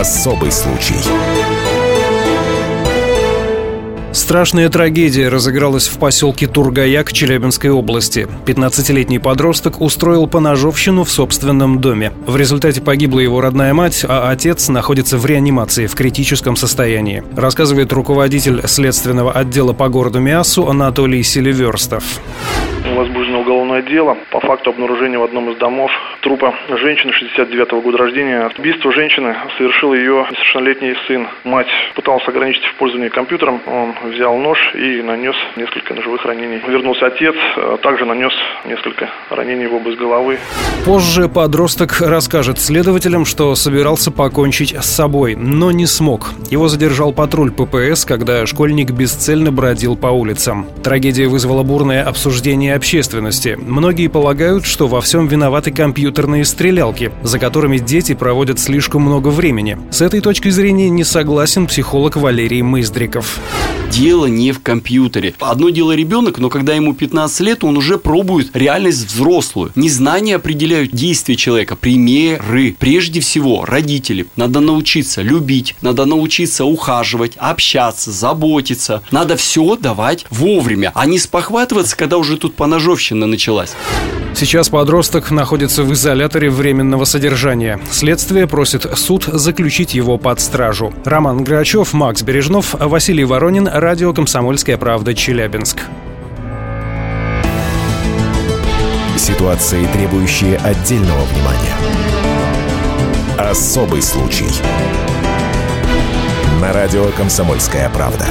Особый случай. Страшная трагедия разыгралась в поселке Тургаяк Челябинской области. 15-летний подросток устроил поножовщину в собственном доме. В результате погибла его родная мать, а отец находится в реанимации в критическом состоянии. Рассказывает руководитель следственного отдела по городу Миасу Анатолий Селиверстов возбуждено уголовное дело по факту обнаружения в одном из домов трупа женщины 69 -го года рождения. Убийство женщины совершил ее несовершеннолетний сын. Мать пыталась ограничить в пользовании компьютером. Он взял нож и нанес несколько ножевых ранений. Вернулся отец, а также нанес несколько ранений в область головы. Позже подросток расскажет следователям, что собирался покончить с собой, но не смог. Его задержал патруль ППС, когда школьник бесцельно бродил по улицам. Трагедия вызвала бурное обсуждение общественности. Многие полагают, что во всем виноваты компьютерные стрелялки, за которыми дети проводят слишком много времени. С этой точки зрения не согласен психолог Валерий Мыздриков дело не в компьютере. Одно дело ребенок, но когда ему 15 лет, он уже пробует реальность взрослую. Незнания определяют действия человека, примеры. Прежде всего, родители. Надо научиться любить, надо научиться ухаживать, общаться, заботиться. Надо все давать вовремя, а не спохватываться, когда уже тут поножовщина началась. Сейчас подросток находится в изоляторе временного содержания. Следствие просит суд заключить его под стражу. Роман Грачев, Макс Бережнов, Василий Воронин, Радио «Комсомольская правда», Челябинск. Ситуации, требующие отдельного внимания. Особый случай. На радио «Комсомольская правда».